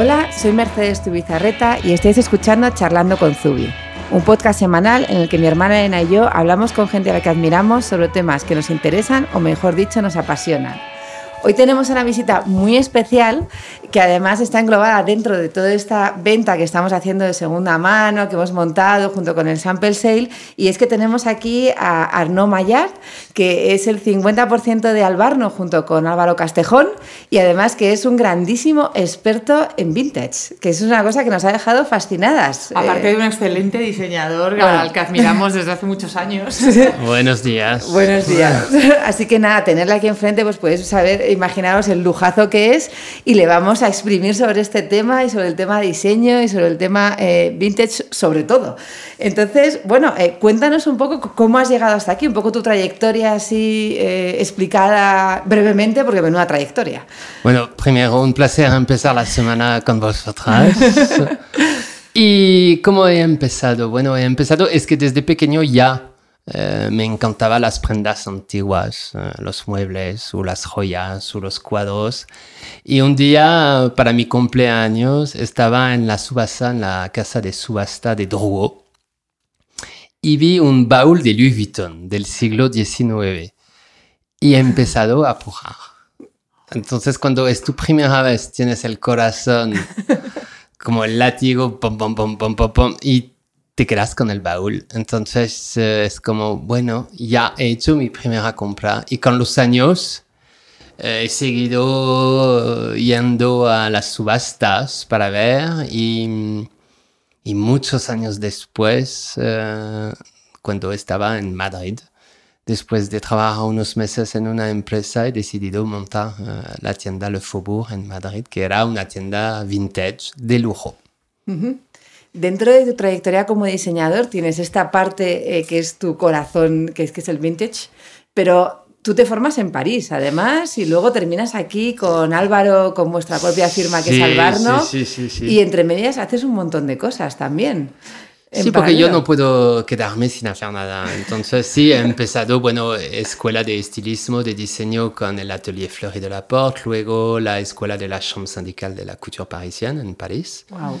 Hola, soy Mercedes Tubizarreta y estáis escuchando Charlando con Zubi, un podcast semanal en el que mi hermana Elena y yo hablamos con gente a la que admiramos sobre temas que nos interesan o mejor dicho nos apasionan. Hoy tenemos una visita muy especial que además está englobada dentro de toda esta venta que estamos haciendo de segunda mano, que hemos montado junto con el Sample Sale, y es que tenemos aquí a Arnaud Mayard, que es el 50% de Albarno junto con Álvaro Castejón, y además que es un grandísimo experto en vintage, que es una cosa que nos ha dejado fascinadas. Aparte de un excelente diseñador al que admiramos desde hace muchos años. Buenos días. Buenos días. Así que nada, tenerla aquí enfrente, pues podéis saber, imaginaros el lujazo que es, y le vamos a exprimir sobre este tema y sobre el tema diseño y sobre el tema eh, vintage sobre todo. Entonces, bueno, eh, cuéntanos un poco cómo has llegado hasta aquí, un poco tu trayectoria así eh, explicada brevemente, porque menuda trayectoria. Bueno, primero un placer empezar la semana con vosotras. ¿Y cómo he empezado? Bueno, he empezado, es que desde pequeño ya eh, me encantaban las prendas antiguas, eh, los muebles o las joyas o los cuadros. Y un día, para mi cumpleaños, estaba en la subasta, en la casa de subasta de Drouot, y vi un baúl de Louis Vuitton del siglo XIX. Y he empezado a pujar. Entonces, cuando es tu primera vez, tienes el corazón como el látigo, pom, pom, pom, pom, pom, pom, y te quedas con el baúl. Entonces eh, es como, bueno, ya he hecho mi primera compra y con los años eh, he seguido yendo a las subastas para ver y, y muchos años después, eh, cuando estaba en Madrid, después de trabajar unos meses en una empresa, he decidido montar la tienda Le Faubourg en Madrid, que era una tienda vintage de lujo. Dentro de tu trayectoria como diseñador tienes esta parte eh, que es tu corazón, que es, que es el vintage, pero tú te formas en París, además, y luego terminas aquí con Álvaro, con vuestra propia firma que es Albarno, sí, sí, sí, y entre medias haces un montón de cosas también. Sí, porque yo no puedo quedarme sin hacer nada. Entonces, sí, he empezado, bueno, escuela de estilismo, de diseño con el atelier Fleury de la Porte, luego la escuela de la Chambre syndicale de la couture parisienne en París. Wow.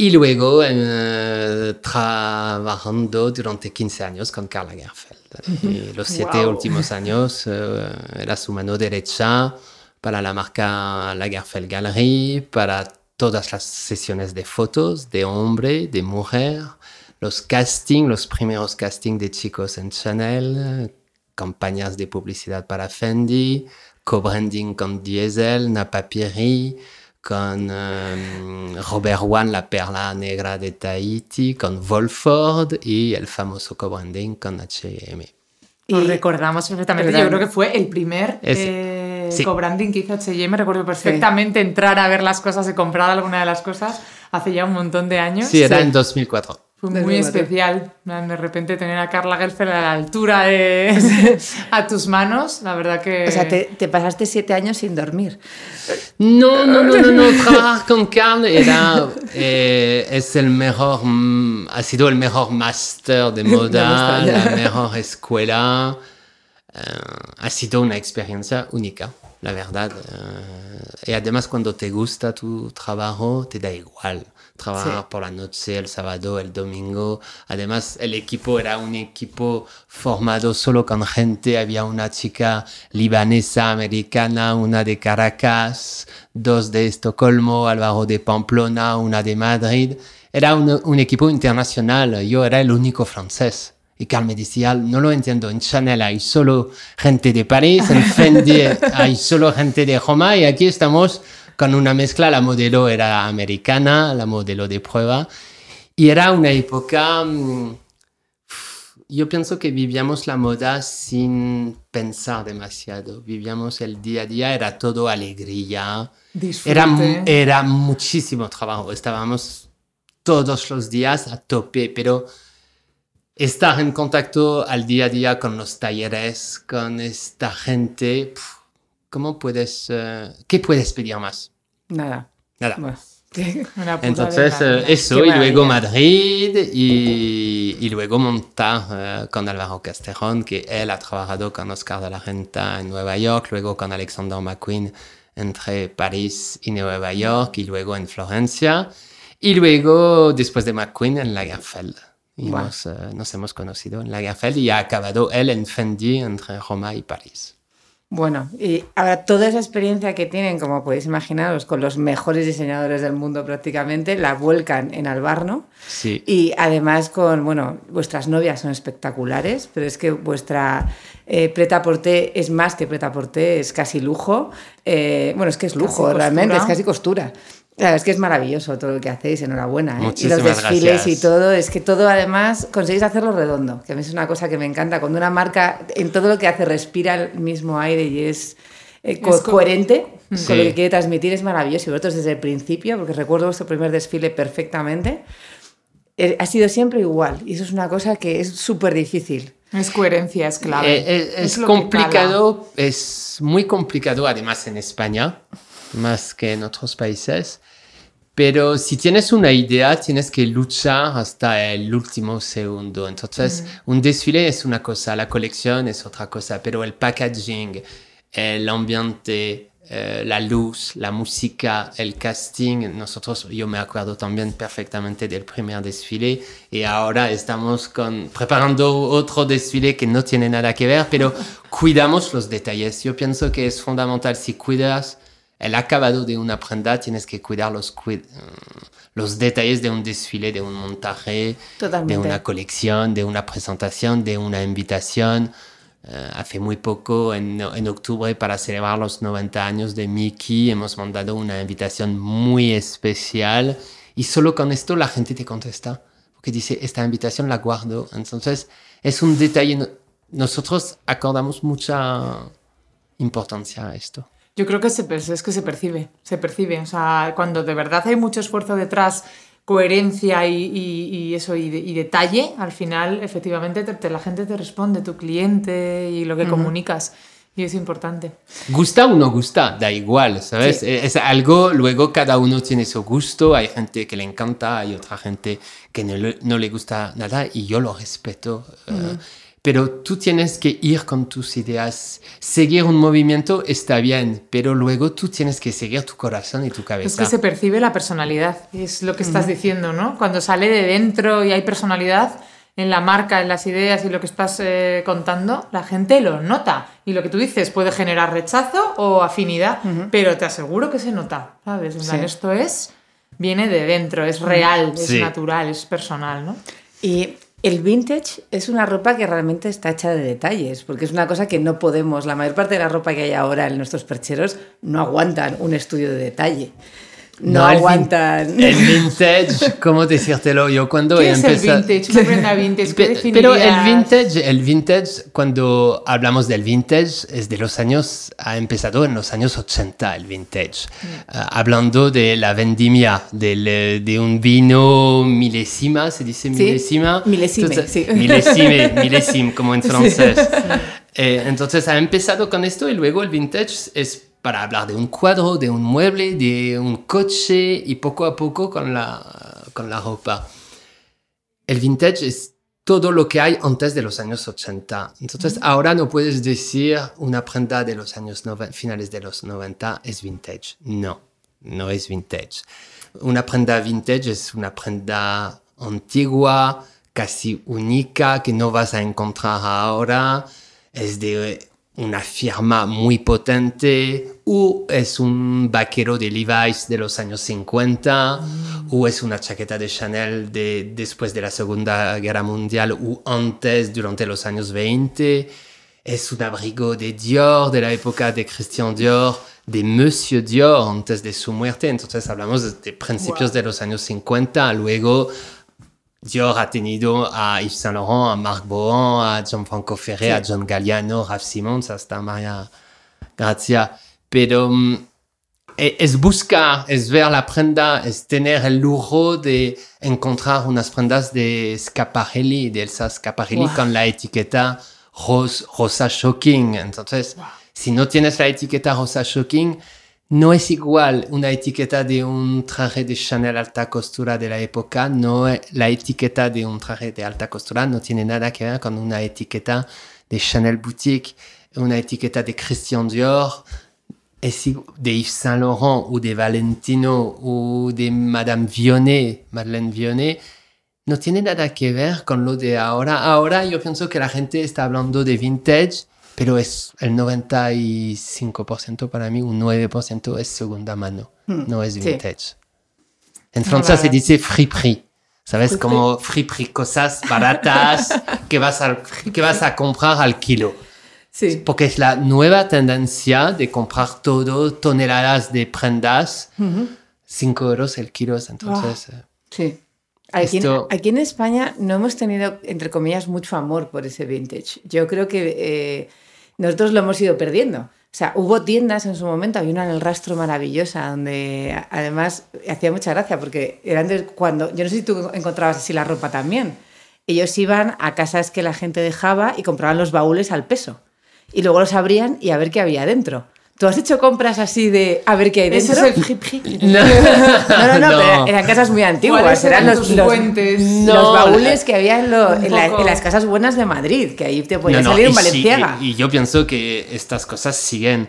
Y luego eh, trabajando durante 15 años con Karl Lagerfeld. Y los siete últimos años eh, era su mano derecha para la marca Lagerfeld Gallery, para todas las sesiones de fotos de hombre, de mujer, los castings, los primeros castings de chicos en Chanel, campañas de publicidad para Fendi, co-branding con Diesel, Napapiri, con um, Robert Wan, la perla negra de Tahiti, con Volford y el famoso co-branding con H&M. Lo recordamos perfectamente. Yo creo que fue el primer eh, co-branding que hizo H&M. Recuerdo perfectamente entrar a ver las cosas y comprar alguna de las cosas hace ya un montón de años. Sí, era en 2004. Fue muy especial. De repente tener a Carla Gelfeld a la altura de a tus manos, la verdad que... O sea, te, te, pasaste siete años sin dormir. No, no, no, no, no. Trabajar con Carl era, eh, es el mejor, mm, ha sido el mejor máster de moda, la mejor escuela. Uh, ha sido una experiencia única, la verdad. Uh, y además cuando te gusta tu trabajo, te da igual trabajar por la noche, el sábado, el domingo. Además, el equipo era un equipo formado solo con gente. Había una chica libanesa, americana, una de Caracas, dos de Estocolmo, Álvaro de Pamplona, una de Madrid. Era un, un equipo internacional. Yo era el único francés. Y Carl me decía, no lo entiendo, en Chanel hay solo gente de París, en Fendi hay solo gente de Roma y aquí estamos con una mezcla, la modelo era americana, la modelo de prueba, y era una época, mm, yo pienso que vivíamos la moda sin pensar demasiado, vivíamos el día a día, era todo alegría, era, era muchísimo trabajo, estábamos todos los días a tope, pero estar en contacto al día a día con los talleres, con esta gente, ¿cómo puedes, uh, qué puedes pedir más? Nada. Nada. Entonces, uh, eso, y luego Madrid, y, y, luego montar uh, con Álvaro Castejón, que él ha trabajado con Oscar de la Renta en Nueva York, luego con Alexander McQueen entre París y Nueva York y luego en Florencia. Y luego, después de McQueen, en Lagerfeld. Y nos, eh, nos, hemos conocido en Lagerfeld y ha acabado él en Fendi entre Roma y París. Bueno, y ahora toda esa experiencia que tienen, como podéis imaginaros, con los mejores diseñadores del mundo prácticamente, la vuelcan en Albarno. Sí. Y además con, bueno, vuestras novias son espectaculares, pero es que vuestra eh, preta porté es más que preta porté, es casi lujo. Eh, bueno, es que es lujo, realmente, es casi costura. Claro, es que es maravilloso todo lo que hacéis, enhorabuena. ¿eh? Y los desfiles y todo, es que todo además conseguís hacerlo redondo, que a mí es una cosa que me encanta. Cuando una marca en todo lo que hace respira el mismo aire y es, eh, coherente con lo que quiere transmitir, es maravilloso. Y vosotros desde el principio, porque recuerdo vuestro primer desfile perfectamente, eh, ha sido siempre igual. Y eso es una cosa que es súper difícil. Es coherencia, es clave. Eh, es, complicado, es muy complicado además en España, más que en otros países. Pero si tienes una idea, tienes que luchar hasta el último segundo. Entonces, un desfile es una cosa, la colección es otra cosa, pero el packaging, el ambiente, eh, la luz, la música, el casting, nosotros, yo me acuerdo también perfectamente del primer desfile y ahora estamos con, preparando otro desfile que no tiene nada que ver, pero cuidamos los detalles. Yo pienso que es fundamental si cuidas el acabado de una prenda, tienes que cuidar los, los detalles de un desfile, de un montaje, de una colección, de una presentación, de una invitación. Uh, hace muy poco, en, en, octubre, para celebrar los 90 años de Mickey, hemos mandado una invitación muy especial y solo con esto la gente te contesta, porque dice, esta invitación la guardo. Entonces, es un detalle, nosotros acordamos mucha importancia a esto. Yo creo que se, es que se percibe, se percibe. O sea, cuando de verdad hay mucho esfuerzo detrás, coherencia y, eso, y, detalle, al final, efectivamente, la gente te responde, tu cliente y lo que comunicas. Y es importante. Gusta o no gusta, da igual, ¿sabes? Es algo, luego cada uno tiene su gusto, hay gente que le encanta, hay otra gente que no, no le gusta nada y yo lo respeto pero tú tienes que ir con tus ideas. Seguir un movimiento está bien, pero luego tú tienes que seguir tu corazón y tu cabeza. Es que se percibe la personalidad, es lo que estás diciendo, ¿no? Cuando sale de dentro y hay personalidad en la marca, en las ideas y lo que estás eh, contando, la gente lo nota. Y lo que tú dices puede generar rechazo o afinidad, pero te aseguro que se nota, ¿sabes? Esto es, viene de dentro, es real, es natural, es personal, ¿no? Y el vintage es una ropa que realmente está hecha de detalles, porque es una cosa que no podemos, la mayor parte de la ropa que hay ahora en nuestros percheros no aguantan un estudio de detalle no, aguantan. El, vintage, ¿cómo decírtelo? Yo cuando ¿Qué es el vintage? vintage? Pero el vintage, el vintage, cuando hablamos del vintage, es de los años, ha empezado en los años 80 el vintage. Mm. Ah, hablando de la vendimia, de, de un vino milésima, ¿se dice milésima? ¿Sí? Milésime, sí. Milésime, milésime, como en francés. Eh, entonces ha empezado con esto y luego el vintage es para hablar de un cuadro, de un mueble, de un coche y poco a poco con la, con la ropa. El vintage es todo lo que hay antes de los años 80. Entonces, ahora no puedes decir una prenda de los años finales de los 90 es vintage. No, no es vintage. Una prenda vintage es una prenda antigua, casi única, que no vas a encontrar ahora. Es de una firma muy potente, o es un vaquero de Levi's de los años 50, o es una chaqueta de Chanel de, después de la Segunda Guerra Mundial o antes, durante los años 20. Es un abrigo de Dior, de la época de Christian Dior, de Monsieur Dior, antes de su muerte. Entonces hablamos de, principios de los años 50. Luego Dior ha tenido a Yves Saint Laurent, a Marc Bohan, a Gianfranco Ferré, a John Galliano, Raf Simons, hasta María Gracia. Pero mm, e, es buscar, es ver la prenda, es tener el lujo de encontrar unas prendas de Scaparelli, de Elsa Scaparelli con la etiqueta rosa shocking. Entonces, si no tienes la etiqueta rosa shocking, no es igual una etiqueta de un traje de Chanel alta costura de la época, no la etiqueta de un traje de alta costura no tiene nada que ver con una etiqueta de Chanel boutique, una etiqueta de Christian Dior. de Yves Saint Laurent o de Valentino o de Madame Vionnet, Madeleine Vionnet, no tiene nada que ver con lo de ahora. Ahora yo pienso que la gente está hablando de vintage, pero es el 95% para mí, un 9% es segunda mano, no es sí. vintage. En francés se dice friperie. ¿Sabes? Como friperie, cosas baratas que vas, a, que vas a comprar al kilo. Sí. Porque es la nueva tendencia de comprar todo, toneladas de prendas, 5 euros el kilo. Entonces, eh, Sí. Aquí, en- Esto- aquí en España no hemos tenido, entre comillas, mucho amor por ese vintage. Yo creo que eh, nosotros lo hemos ido perdiendo. O sea, hubo tiendas en su momento, había una en el rastro maravillosa, donde además hacía mucha gracia, porque eran de cuando, yo no sé si tú encontrabas así la ropa también. Ellos iban a casas que la gente dejaba y compraban los baúles al peso. Y luego los abrían y a ver qué había dentro. ¿Tú has hecho compras así de a ver qué hay dentro? es el friperie. no. No, no, no, No. pero eran casas muy antiguas. ¿Cuáles Eran los, tus los- fuentes? los No, baúles que había en, lo- en la- en las casas buenas de Madrid, que ahí te podía No, no, salir un y sí, Valenciaga. y, y yo pienso que estas cosas siguen.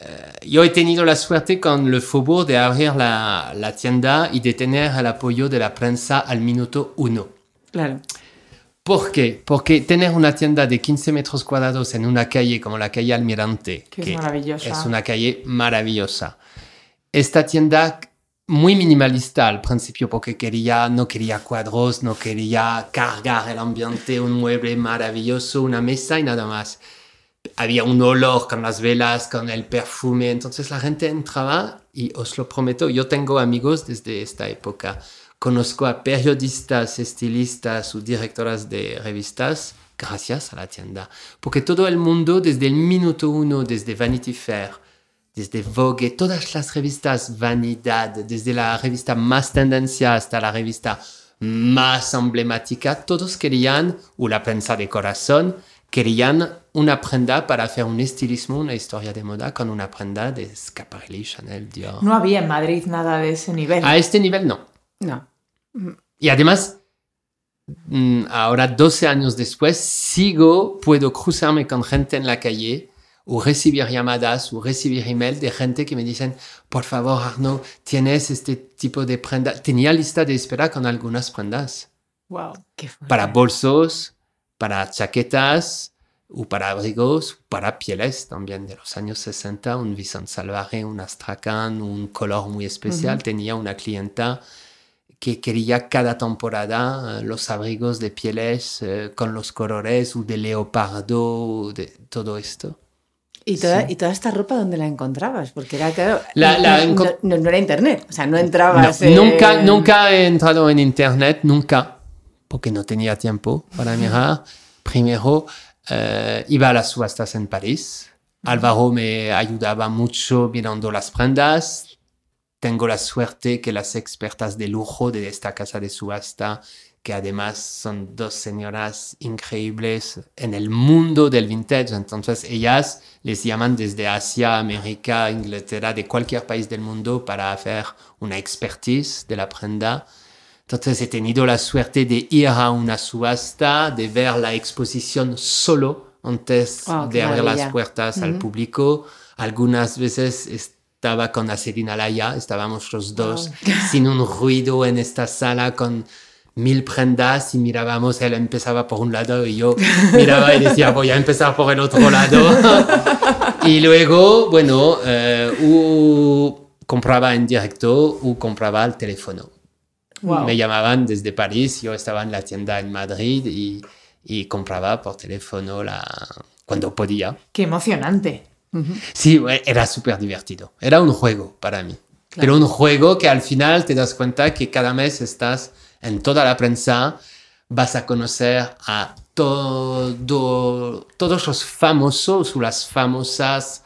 Eh, yo he tenido la suerte con Le Faubourg de abrir la, la tienda y de tener el apoyo de la prensa al minuto uno. Claro. ¿Por qué? Porque tener una tienda de 15 metros cuadrados en una calle como la calle Almirante, Que es maravillosa. es una calle maravillosa. Esta tienda muy minimalista al principio porque quería, no quería cuadros, no quería cargar el ambiente, un mueble maravilloso, una mesa y nada más. Había un olor con las velas, con el perfume, entonces la gente entraba y os lo prometo, yo tengo amigos desde esta época. Conozco a periodistas, estilistas o directoras de revistas gracias a la tienda. Porque todo el mundo, desde el minuto uno, desde Vanity Fair, desde Vogue, todas las revistas Vanidad, desde la revista más tendencia hasta la revista más emblemática, todos querían, o la prensa de corazón, querían una prenda para hacer un estilismo, una historia de moda con una prenda de Schiaparelli, Chanel, Dior. No había en Madrid nada de ese nivel. A este nivel no. No. Y además, mm, ahora 12 años después, sigo, puedo cruzarme con gente en la calle o recibir llamadas o recibir email de gente que me dicen, por favor, Arnaud, ¿tienes este tipo de prenda? Tenía lista de espera con algunas prendas Wow. Qué para bolsos, para chaquetas o para abrigos, para pieles también de los años 60, un Vicente Salvaje, un Astrakhan, un color muy especial. Tenía una clienta que quería cada temporada eh, los abrigos de pieles eh, con los colores o de leopardo, de todo esto. ¿Y toda, Sí. ¿Y toda esta ropa dónde la encontrabas? Porque era, claro, La- la no, encon- no- no era internet. O sea, no No, entrabas. eh, nunca, nunca he entrado en internet, nunca, porque no tenía tiempo para mirar. Primero, eh, iba a las subastas en París. Álvaro me ayudaba mucho mirando las prendas. Tengo la suerte que las expertas de lujo de esta casa de subasta, que además son dos señoras increíbles en el mundo del vintage, entonces ellas les llaman desde Asia, América, Inglaterra, de cualquier país del mundo para hacer una expertise de la prenda. Entonces he tenido la suerte de ir a una subasta, de ver la exposición solo antes Wow, de abrir las puertas al público. Algunas veces estaba con Aselina Laya, estábamos los dos sin un ruido en esta sala con mil prendas y mirábamos, él empezaba por un lado y yo miraba y decía voy a empezar por el otro lado. y luego, bueno, eh, o compraba en directo o compraba al teléfono. Wow. Me llamaban desde París, yo estaba en la tienda en Madrid y, y compraba por teléfono la, cuando podía. Qué emocionante. Sí, era súper divertido. Era un juego para mí. Pero un juego que al final te das cuenta que cada mes estás en toda la prensa, vas a conocer a todo, todos los famosos o las famosas,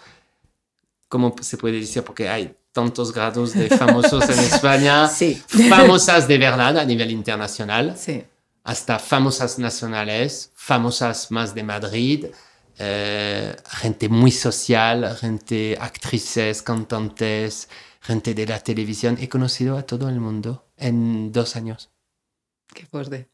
¿cómo se puede decir? Porque hay tantos grados de famosos en España. Sí. Famosas de verdad a nivel internacional Sí. hasta famosas nacionales, famosas más de Madrid, eh, gente muy social, gente actrices, cantantes, gente de la televisión. He conocido a todo el mundo en dos años. Qué fuerte.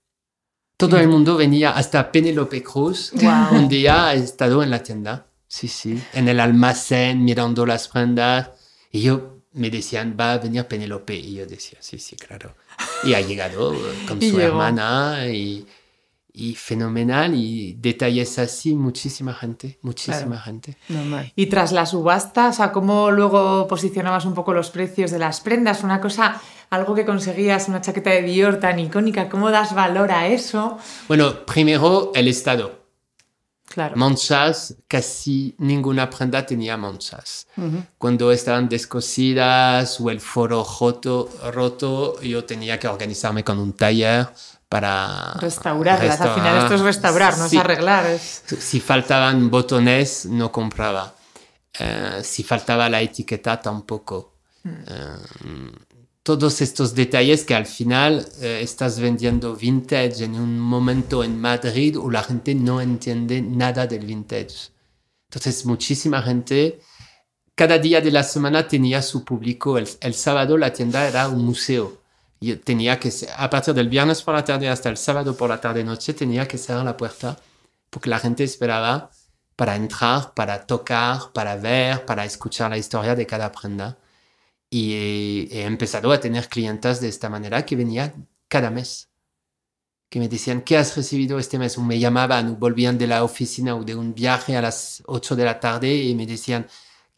Todo el mundo venía, hasta Penélope Cruz. Wow. Un día ha estado en la tienda. sí, sí. En el almacén, mirando las prendas. Y yo me decían, va a venir Penélope. Y yo decía, sí, sí, claro. Y ha llegado eh, con Y su llegó. hermana y, y fenomenal. Y detalles así, muchísima gente, muchísima Claro. gente. Normal. Y tras la subasta, o sea, ¿cómo luego posicionabas un poco los precios de las prendas? Una cosa, algo que conseguías, una chaqueta de Dior tan icónica, ¿cómo das valor a eso? Bueno, primero el estado. Claro. Manchas, casi ninguna prenda tenía manchas. Cuando estaban descosidas o el foro roto, roto, yo tenía que organizarme con un taller para Restaurarlas. Al final esto es restaurar, no es arreglar. es- Si faltaban botones, no compraba. Eh, si faltaba la etiqueta, tampoco. Eh, todos estos detalles que al final eh, estás vendiendo vintage en un momento en Madrid où la gente no entiende nada del vintage. Entonces, muchísima gente, cada día de la semana tenía su público. El, el sábado la tienda era un museo. Y tenía que, ser- a partir del viernes por la tarde hasta el sábado por la tarde-noche, tenía que cerrar la puerta porque la gente esperaba para entrar, para tocar, para ver, para escuchar la historia de cada prenda. Y he, he empezado a tener clientas de esta manera que venían cada mes. Que me decían, ¿qué has recibido este mes? O me llamaban o volvían de la oficina o de un viaje a las 8 de la tarde y me decían,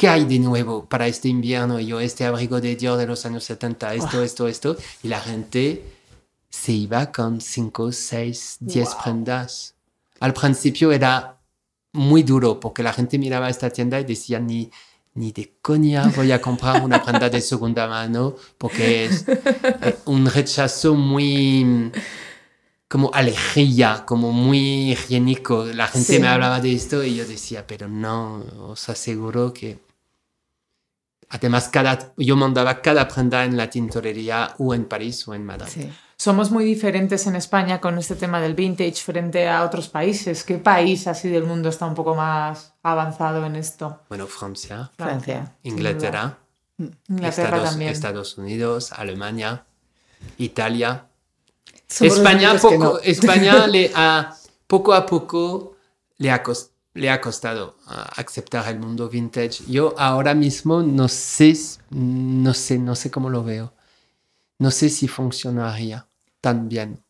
¿qué hay de nuevo para este invierno? Y yo, este abrigo de Dior de los años 70, esto, esto, esto. Y la gente se iba con 5, 6, 10 Wow. prendas. Al principio era muy duro porque la gente miraba esta tienda y decía ni, ni de coña voy a comprar una prenda de segunda mano porque es eh, un rechazo muy como alegría, como muy higiénico. La gente Sí. me hablaba de esto y yo decía, pero no, os aseguro que... Además, cada, yo mandaba cada prenda en la tintorería o en París o en Madrid. Sí. Somos muy diferentes en España con este tema del vintage frente a otros países. ¿Qué país así del mundo está un poco más avanzado en esto? Bueno, Francia, Francia. Inglaterra. Inglaterra Estados, también. Estados Unidos, Alemania, Italia. Somos España, poco, no. España le ha, poco a poco le ha, cos- le ha costado ah, aceptar el mundo vintage. Yo ahora mismo no sé, no sé, no sé cómo lo veo. No sé si funcionaría tan bien.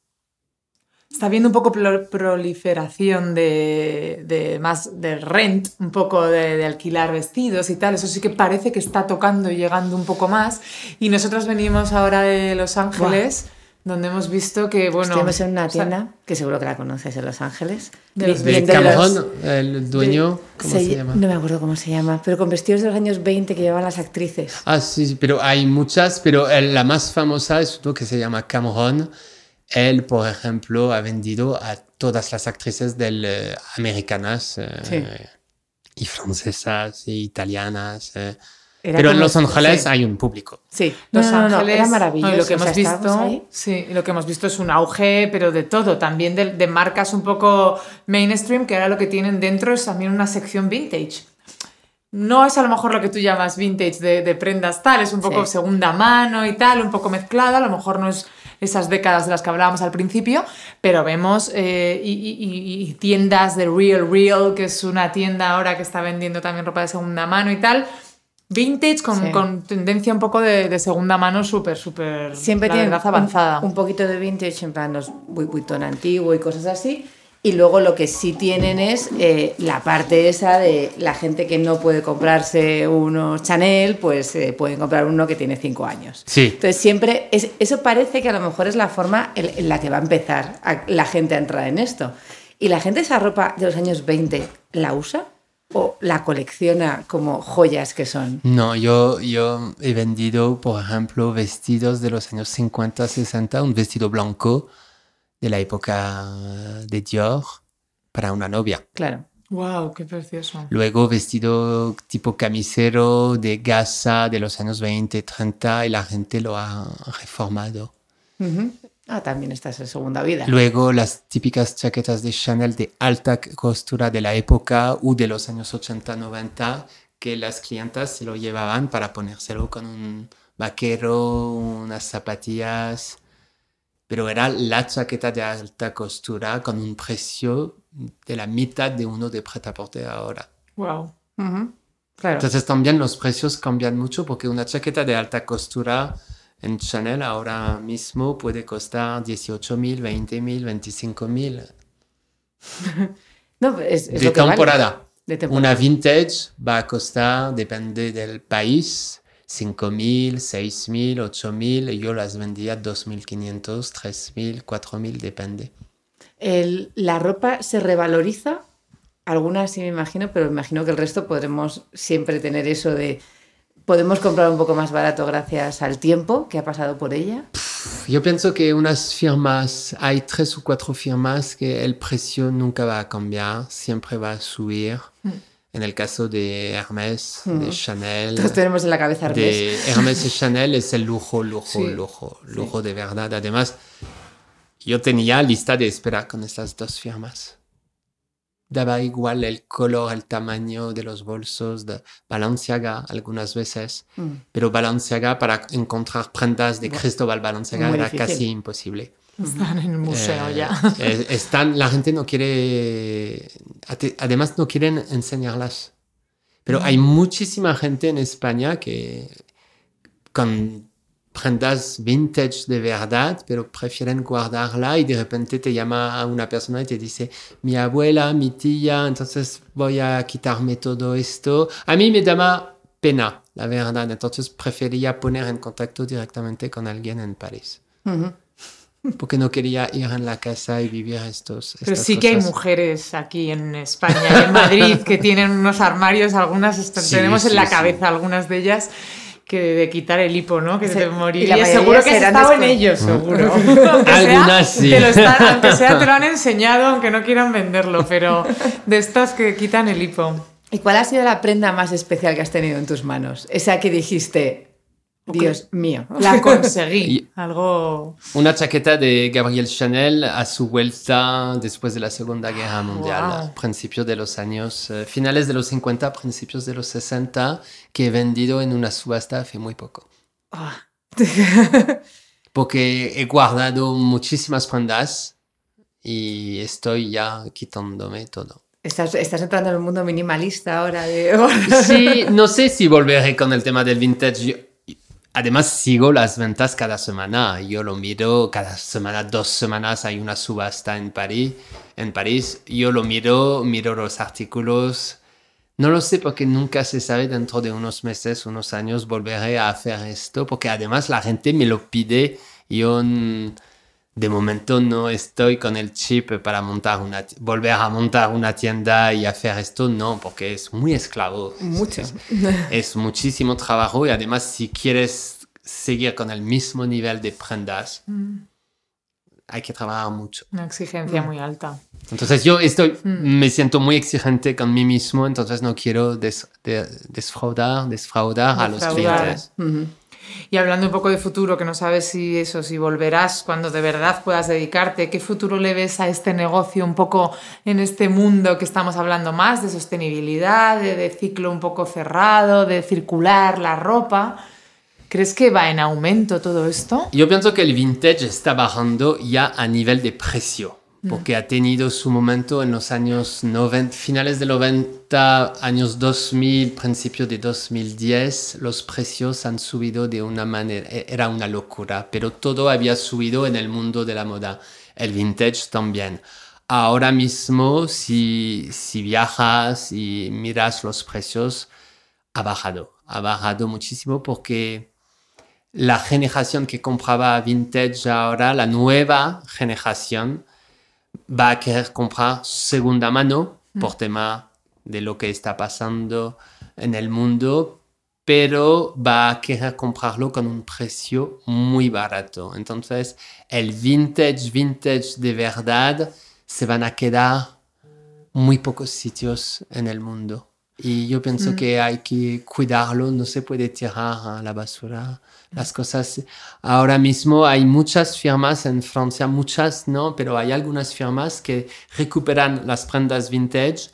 Está habiendo un poco pro- proliferación de, de más de rent, un poco de, de alquilar vestidos y tal. Eso sí que parece que está tocando y llegando un poco más. Y nosotros venimos ahora de Los Ángeles, donde hemos visto que, bueno... Estuvimos en una o sea, tienda que seguro que la conoces en Los Ángeles. De los- De viendo los- Cameron, el dueño, ¿cómo se, se- llama? No me acuerdo cómo se llama, pero con vestidos de los años 20 que llevaban las actrices. Ah, sí, sí, pero hay muchas, pero la más famosa es uno que se llama Cameron. Él, por ejemplo, ha vendido a todas las actrices del, eh, americanas eh, Sí. y francesas y italianas. eh. Era Pero en Los Ángeles sí. hay un público. Sí, Los No, no, no, no, Ángeles, era maravilloso. y lo que o sea, hemos estábamos visto, sí, y lo que hemos visto es un auge, pero de todo, también de, de marcas un poco mainstream, que ahora lo que tienen dentro es también una sección vintage. No es a lo mejor lo que tú llamas vintage de, de prendas tal, es un poco Sí. segunda mano y tal, un poco mezclada, a lo mejor no es esas décadas de las que hablábamos al principio, pero vemos eh, y- y- y tiendas de Real Real, que es una tienda ahora que está vendiendo también ropa de segunda mano y tal. Vintage con, Sí. con tendencia un poco de, de segunda mano súper, súper, Siempre la tienen verdad, un- avanzada. Un, poquito de vintage, en plan los Vuitton antiguo y cosas así. Y luego lo que sí tienen es eh, la parte esa de la gente que no puede comprarse unos Chanel, pues eh, pueden comprar uno que tiene cinco años. Sí. Entonces siempre, es- eso parece que a lo mejor es la forma en, en la que va a empezar a- la gente a entrar en esto. ¿Y la gente esa ropa de los años 20 la usa? ¿O la colecciona como joyas que son? No, yo, yo he vendido, por ejemplo, vestidos de los años 50, 60, un vestido blanco de la época de Dior para una novia. Claro. ¡Wow! ¡Qué precioso! Luego vestido tipo camisero de gasa de los años 20, 30 y la gente lo ha reformado. Ah, también esta es en segunda vida. Luego las típicas chaquetas de Chanel de alta costura de la época o de los años 80, 90 que las clientas se lo llevaban para ponérselo con un vaquero, unas zapatillas. Pero era la chaqueta de alta costura con un precio de la mitad de uno de prêt-à-porter ahora. Wow. Claro. Entonces también los precios cambian mucho porque una chaqueta de alta costura en Chanel ahora mismo puede costar 18 mil, 20 mil, 25 mil. No, es, es De lo que vale. temporada. De temporada. Una vintage va a costar, depende del país, 5 mil, 6 mil, 8 mil. Yo las vendía 2.500, 3.000, 4.000, depende. El- la ropa se revaloriza. Algunas sí me imagino, pero imagino que el resto podremos siempre tener eso de podemos comprar un poco más barato gracias al tiempo que ha pasado por ella. Yo pienso que unas firmas, hay tres o cuatro firmas que el precio nunca va a cambiar, siempre va a subir. En el caso de Hermès, de Chanel, Todos tenemos en la cabeza Hermès. de Hermès y Chanel es el lujo, lujo, Sí. lujo, lujo de verdad. Además, yo tenía lista de espera con estas dos firmas. Daba igual el color, el tamaño de los bolsos de Balenciaga algunas veces, Mm. pero Balenciaga para encontrar prendas de Cristóbal Balenciaga era difícil. casi imposible. Están en el museo Eh, ya. eh, están, la gente no quiere, además no quieren enseñarlas. Pero hay muchísima gente en España que con prendas vintage de verdad, pero prefieren guardarla y de repente te llama a una persona y te dice, mi abuela, mi tía, entonces voy a quitarme todo esto. A mí me daba pena, la verdad, entonces prefería poner en contacto directamente con alguien en París. Ujú. Porque no quería ir en la casa y vivir estos. Pero sí que hay cosas. mujeres aquí en España en Madrid que tienen unos armarios, algunas Sí, tenemos en sí, la sí. cabeza algunas de ellas que de quitar el hipo, ¿no? Que Sí, te mayoría Seguro que has estado en ellos, seguro. Aunque sea, Algunas sí. te lo están- aunque sea te lo han enseñado, aunque no quieran venderlo, pero de estas que quitan el hipo. ¿Y cuál ha sido la prenda más especial que has tenido en tus manos? Esa que dijiste, Dios mío. La conseguí. Y- Algo... Una chaqueta de Gabriel Chanel a su vuelta después de la Segunda Guerra Mundial, Wow. a principios de los años, eh, finales de los 50, principios de los 60, que he vendido en una subasta hace muy poco. Ah. Porque he guardado muchísimas prendas y estoy ya quitándome todo. Estás, estás entrando en el mundo minimalista ahora. De... Sí, no sé si volveré con el tema del vintage. Además, sigo las ventas cada semana. Yo lo miro cada semana, dos semanas hay una subasta en París. En París, yo lo miro, miro los artículos. No lo sé porque nunca se sabe dentro de unos meses, unos años volveré a hacer esto porque además la gente me lo pide. Yo de momento no estoy con el chip para montar una, ti- volver a montar una tienda y hacer esto, no, porque es muy esclavo. Mucho. Es, es muchísimo trabajo y además si quieres seguir con el mismo nivel de prendas, hay que trabajar mucho. Una exigencia muy alta. Entonces yo estoy, me siento muy exigente con mí mismo, entonces no quiero des- de- desfraudar, desfraudar a los clientes. Ujú. Y hablando un poco de futuro, que no sabes si eso, si volverás cuando de verdad puedas dedicarte, ¿qué futuro le ves a este negocio un poco en este mundo que estamos hablando más de sostenibilidad, de, ciclo un poco cerrado, de circular la ropa? ¿Crees que va en aumento todo esto? Yo pienso que el vintage está bajando ya a nivel de precio, porque ha tenido su momento en los años 90, finales de 90, años 2000, principios de 2010, los precios han subido de una manera, e- era una locura, pero todo había subido en el mundo de la moda, el vintage también. Ahora mismo, si, si viajas y miras los precios, ha bajado, ha bajado muchísimo porque la generación que compraba vintage ahora, la nueva generación, va a querer comprar segunda mano por tema de lo que está pasando en el mundo, pero va a querer comprarlo con un precio muy barato. Entonces, el vintage, vintage de verdad, se van a quedar muy pocos sitios en el mundo. Y yo pienso que hay que cuidarlo, no se puede tirar a la basura las cosas. Ahora mismo hay muchas firmas en Francia, muchas no, pero hay algunas firmas que recuperan las prendas vintage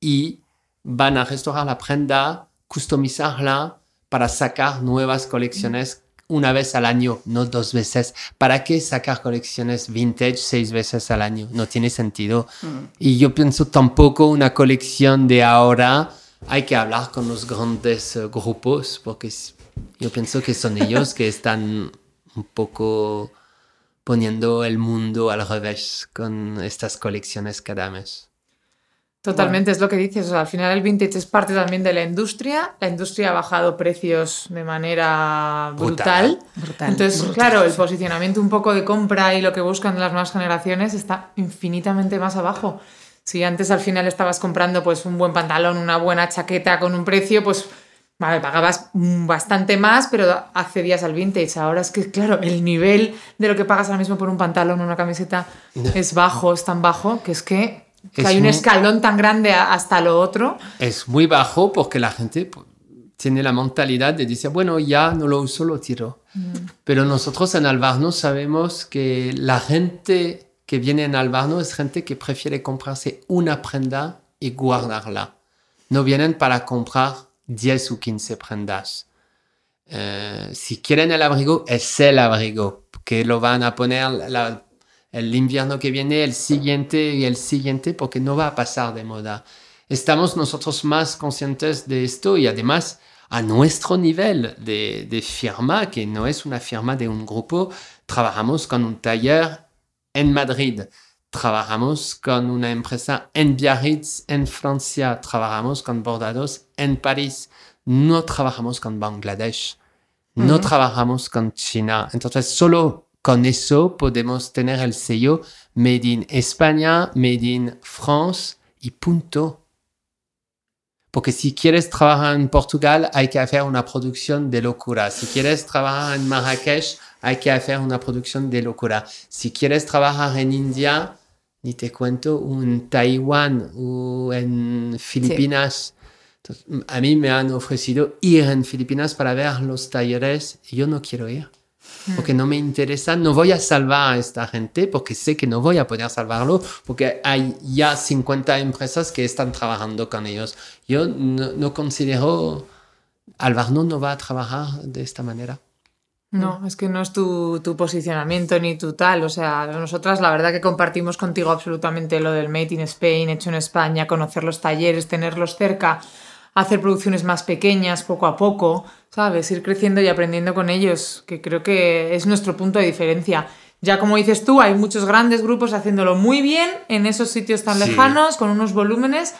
y van a restaurar la prenda, customizarla para sacar nuevas colecciones una vez al año, no dos veces. ¿Para qué sacar colecciones vintage seis veces al año? No tiene sentido. Mm. Y yo pienso tampoco una colección de ahora. Hay que hablar con los grandes eh, grupos porque yo pienso que son ellos que están un poco poniendo el mundo al revés con estas colecciones cada mes. Totalmente, es lo que dices. o sea, al final el vintage es parte también de la industria. La industria ha bajado precios de manera brutal. Brutal. Brutal, Entonces, brutal, claro, el posicionamiento un poco de compra y lo que buscan las nuevas generaciones está infinitamente más abajo. Si antes al final estabas comprando pues un buen pantalón, una buena chaqueta con un precio, pues vale, pagabas mm, bastante más, pero accedías al vintage. Ahora es que, claro, el nivel de lo que pagas ahora mismo por un pantalón o una camiseta es bajo, es tan bajo, que es que, que Es hay un muy- escalón tan grande hasta lo otro. es muy bajo porque la gente pu- tiene la mentalidad de decir, bueno, ya no lo uso, lo tiro. Pero nosotros en Albarno sabemos que la gente que viene en Albarno es gente que prefiere comprarse una prenda y guardarla. No vienen para comprar 10 o 15 prendas. Eh, si quieren el abrigo, es el abrigo, que lo van a poner el invierno que viene, el siguiente y el siguiente, porque no va a pasar de moda. Estamos nosotros más conscientes de esto y además a nuestro nivel de, de firma, que no es una firma de un grupo, trabajamos con un taller en Madrid, trabajamos con una empresa en Biarritz, en Francia, trabajamos con bordados en París, no trabajamos con Bangladesh, no trabajamos con China. Entonces, solo con eso podemos tener el sello Made in España, Made in France y punto. Porque si quieres trabajar en Portugal, hay que hacer una producción de locura. Si quieres trabajar en Marrakech, hay que hacer una producción de locura. Si quieres trabajar en India, ni te cuento, o en Taiwán o en Filipinas. Entonces, a mí me han ofrecido ir en Filipinas para ver los talleres y yo no quiero ir. Porque no me interesa, no voy a salvar a esta gente porque sé que no voy a poder salvarlo porque hay ya 50 empresas que están trabajando con ellos. Yo no, no considero, Albarno no va a trabajar de esta manera. No, es que no es tu, tu posicionamiento ni tu tal. O sea, nosotras la verdad que compartimos contigo absolutamente lo del Made in Spain, hecho en España, conocer los talleres, tenerlos cerca, hacer producciones más pequeñas poco a poco, ¿sabes? Ir creciendo y aprendiendo con ellos, que creo que es nuestro punto de diferencia. Ya como dices tú, hay muchos grandes grupos haciéndolo muy bien en esos sitios tan Sí. lejanos, con unos volúmenes,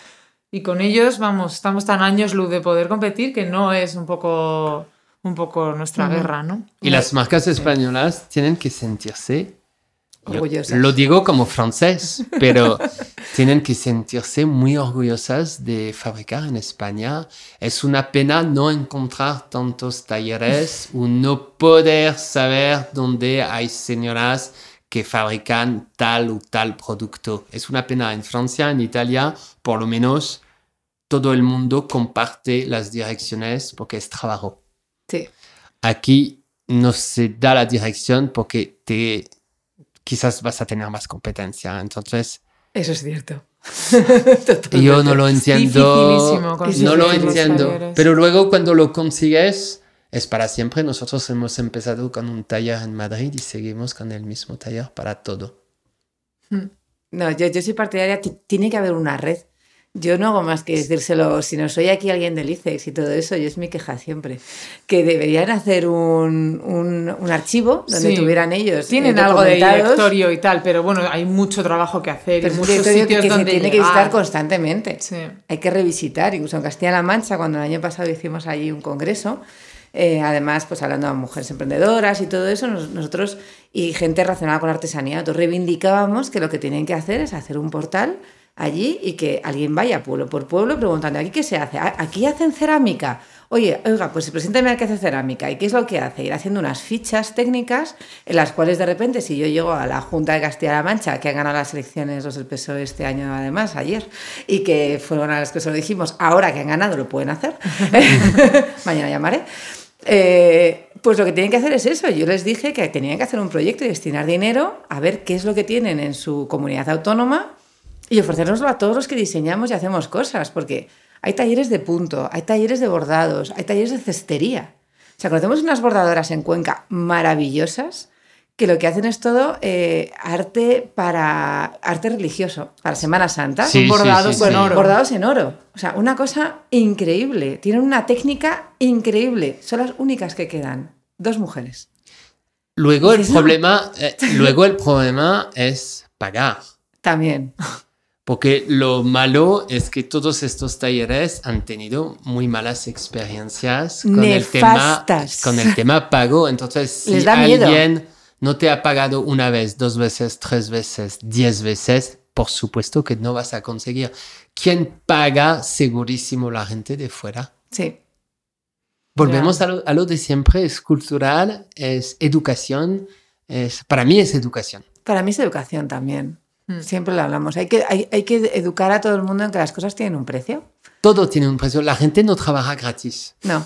y con ellos, vamos, estamos tan años luz de poder competir que no es un poco, un poco nuestra guerra, ¿no? Y las marcas españolas tienen que sentirse, Orgullosas. lo digo como francés, pero tienen que sentirse muy orgullosas de fabricar en España. Es una pena no encontrar tantos talleres o no poder saber dónde hay señoras que fabrican tal o tal producto. Es una pena en Francia, en Italia, por lo menos todo el mundo comparte las direcciones porque es trabajo. Sí. Aquí no se da la dirección porque te quizás vas a tener más competencia. Entonces, Eso es cierto. yo no lo entiendo. No lo entiendo. Pero luego cuando lo consigues, es para siempre. Nosotros hemos empezado con un taller en Madrid y seguimos con el mismo taller para todo. No, yo, yo soy partidaria, ti- tiene que haber una red. Yo no hago más que decírselo, si no soy aquí alguien del ICEX y todo eso, yo es mi queja siempre, que deberían hacer un, un, un archivo donde Sí. tuvieran ellos. Tienen eh, algo de directorio y tal, pero bueno, hay mucho trabajo que hacer pero y muchos que, sitios que se donde tiene que visitar constantemente. Sí. Hay que revisitar, incluso en Castilla-La Mancha, cuando el año pasado hicimos allí un congreso, eh, además, pues hablando de mujeres emprendedoras y todo eso, nos- nosotros y gente relacionada con la artesanía, nosotros reivindicábamos que lo que tienen que hacer es hacer un portal allí y que alguien vaya pueblo por pueblo preguntando, ¿aquí qué se hace? "Ah, Aquí hacen cerámica. Oye, oiga, pues preséntame al que hace cerámica. ¿Y qué es lo que hace? Ir haciendo unas fichas técnicas en las cuales de repente, si yo llego a la Junta de Castilla-La Mancha, que han ganado las elecciones los del PSOE este año además, ayer, y que fueron a las que se lo dijimos, ahora que han ganado lo pueden hacer, mañana llamaré, eh, pues lo que tienen que hacer es eso. Yo les dije que tenían que hacer un proyecto y destinar dinero a ver qué es lo que tienen en su comunidad autónoma y ofrecérnoslo a todos los que diseñamos y hacemos cosas, porque hay talleres de punto, hay talleres de bordados, hay talleres de cestería. O sea, conocemos unas bordadoras en Cuenca maravillosas que lo que hacen es todo eh, arte para arte religioso, para Semana Santa. Sí, sí, bordados sí, en sí. oro. Bordados en oro. O sea, una cosa increíble. Tienen una técnica increíble. Son las únicas que quedan. Dos mujeres. Luego el problema, eh, luego el problema es pagar. También. Porque lo malo es que todos estos talleres han tenido muy malas experiencias con el tema, con el tema pago. Entonces, si Les da miedo. alguien no te ha pagado una vez, dos veces, tres veces, diez veces, por supuesto que no vas a conseguir. ¿Quién paga segurísimo la gente de fuera? Sí. Volvemos a lo, a lo de siempre, es cultural, es educación, es, para mí es educación. Para mí es educación también. Mm. Siempre lo hablamos. Hay que, hay, hay que educar a todo el mundo en que las cosas tienen un precio. Todo tiene un precio, la gente no trabaja gratis. No.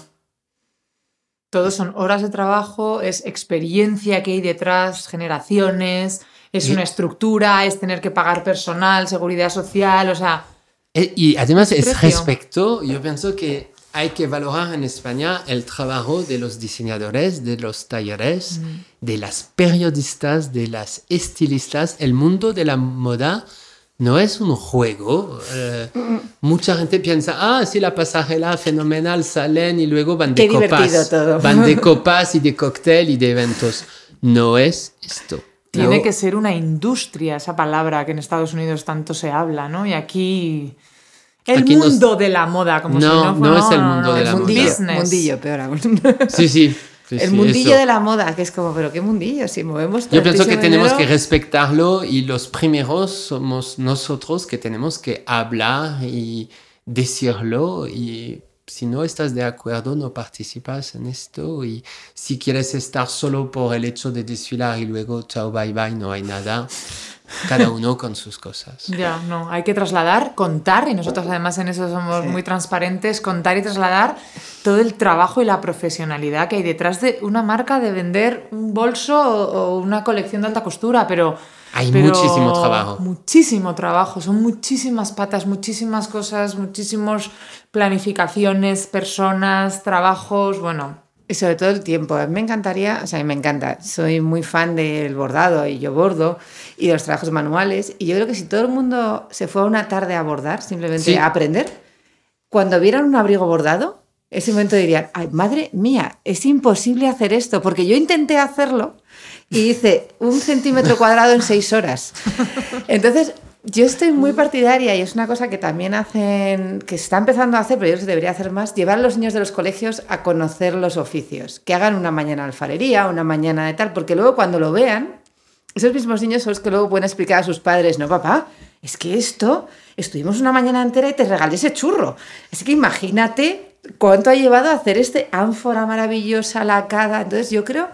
Todos son horas de trabajo, es experiencia que hay detrás, generaciones, es Y- una estructura, es tener que pagar personal, seguridad social, o sea, Eh, Y además es Precio. respecto, yo pienso que hay que valorar en España el trabajo de los diseñadores, de los talleres, de las periodistas, de las estilistas. El mundo de la moda no es un juego. Eh, mucha gente piensa, ah, sí, la pasarela fenomenal, salen y luego van de Qué copas. todo. Van de copas y de cóctel y de eventos. No es esto. tiene que ser una industria, esa palabra que en Estados Unidos tanto se habla, ¿no? Y aquí... El Aquí nos- mundo de la moda, como No, si no no es el mundo de la moda. mundillo, business. mundillo, peor aún. Sí, sí. sí, el sí, mundillo eso. de la moda, que es como, pero qué mundillo, si movemos Yo pienso que tenemos que respetarlo y los primeros somos nosotros que tenemos que hablar y decirlo y si no estás de acuerdo no participas en esto y si quieres estar solo por el hecho de desfilar y luego chao bye bye no hay nada cada uno con sus cosas Ya, no, hay que trasladar, contar, y nosotros además en eso somos Sí. muy transparentes, contar y trasladar todo el trabajo y la profesionalidad que hay detrás de una marca de vender un bolso o, o una colección de alta costura, pero... Hay pero muchísimo trabajo. Muchísimo trabajo, son muchísimas patas, muchísimas cosas, muchísimos planificaciones, personas, trabajos, bueno, Y sobre todo el tiempo. A mí me encantaría, o sea, a mí me encanta. Soy muy fan del bordado y yo bordo y de los trabajos manuales. Y yo creo que si todo el mundo se fue a una tarde a bordar, simplemente Sí. a aprender, cuando vieran un abrigo bordado, ese momento dirían, ay, madre mía, es imposible hacer esto, porque yo intenté hacerlo y hice un centímetro cuadrado en seis horas. Entonces, yo estoy muy partidaria y es una cosa que también hacen, que se está empezando a hacer, pero yo creo que debería hacer más, llevar a los niños de los colegios a conocer los oficios, que hagan una mañana alfarería, una mañana de tal, porque luego cuando lo vean, esos mismos niños son los que luego pueden explicar a sus padres, no papá, es que esto, estuvimos una mañana entera y te regalé ese churro. Así que imagínate cuánto ha llevado a hacer este ánfora maravillosa, lacada. Entonces yo creo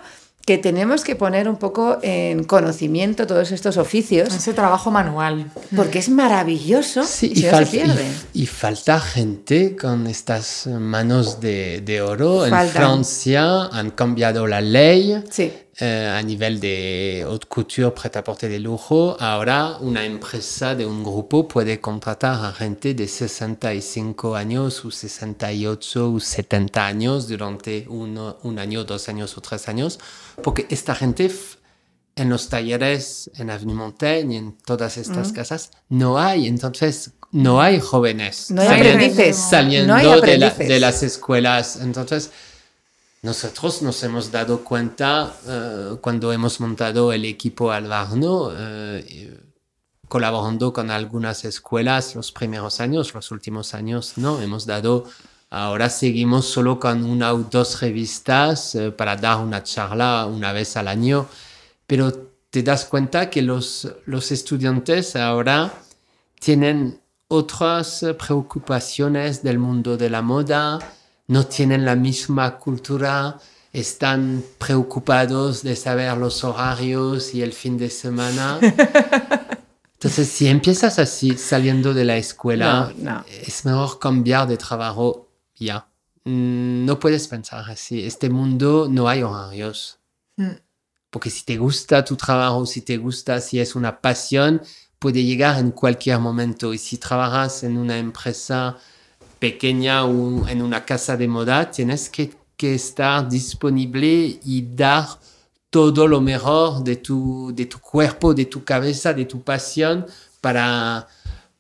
que tenemos que poner un poco en conocimiento todos estos oficios, ese trabajo manual. porque es maravilloso Sí, y, y, se pierde. y- y falta gente con estas manos de, de oro. En. Francia han cambiado la ley Sí, eh, a nivel de haute couture, prêt-à-porter de lujo. Ahora una empresa de un grupo puede contratar a gente de 65 años o 68 o 70 años durante uno- un año, dos años o tres años, porque esta gente en los talleres en Avenue Montaigne y en todas estas casas no hay, entonces no hay jóvenes no hay Saliendo- aprendices. saliendo no hay de, la- aprendices. de las escuelas. Entonces, nosotros nos hemos dado cuenta eh, cuando hemos montado el equipo Alvarno, eh, colaborando con algunas escuelas los primeros años, los últimos años no, hemos dado, ahora seguimos solo con una o dos revistas eh, para dar una charla una vez al año, pero te das cuenta que los, los estudiantes ahora tienen otras preocupaciones del mundo de la moda, no tienen la misma cultura, están preocupados de saber los horarios y el fin de semana. Entonces, si empiezas así, saliendo de la escuela, No, no. es mejor cambiar de trabajo ya. Mm, No puedes pensar así. Este mundo no hay horarios. Mm. Porque si te gusta tu trabajo, si te gusta, si es una pasión, puede llegar en cualquier momento. Y si trabajas en una empresa pequeña o en una casa de moda, tienes que que estar disponible y dar todo lo mejor de tu, de tu cuerpo, de tu cabeza, de tu pasión para,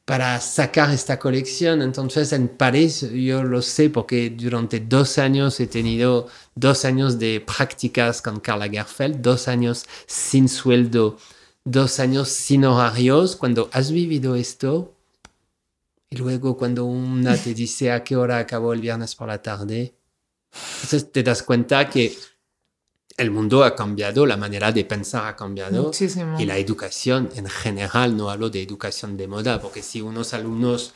para sacar esta colección. Entonces en París yo lo sé porque durante dos años he tenido dos años de prácticas con Carla Gerfeld, dos años sin sueldo, dos años sin horarios. Cuando has vivido esto y luego cuando una te dice a qué hora acabó el viernes por la tarde, entonces te das cuenta que el mundo ha cambiado, la manera de pensar ha cambiado Muchísimo. y la educación en general, no hablo de educación de moda, porque si unos alumnos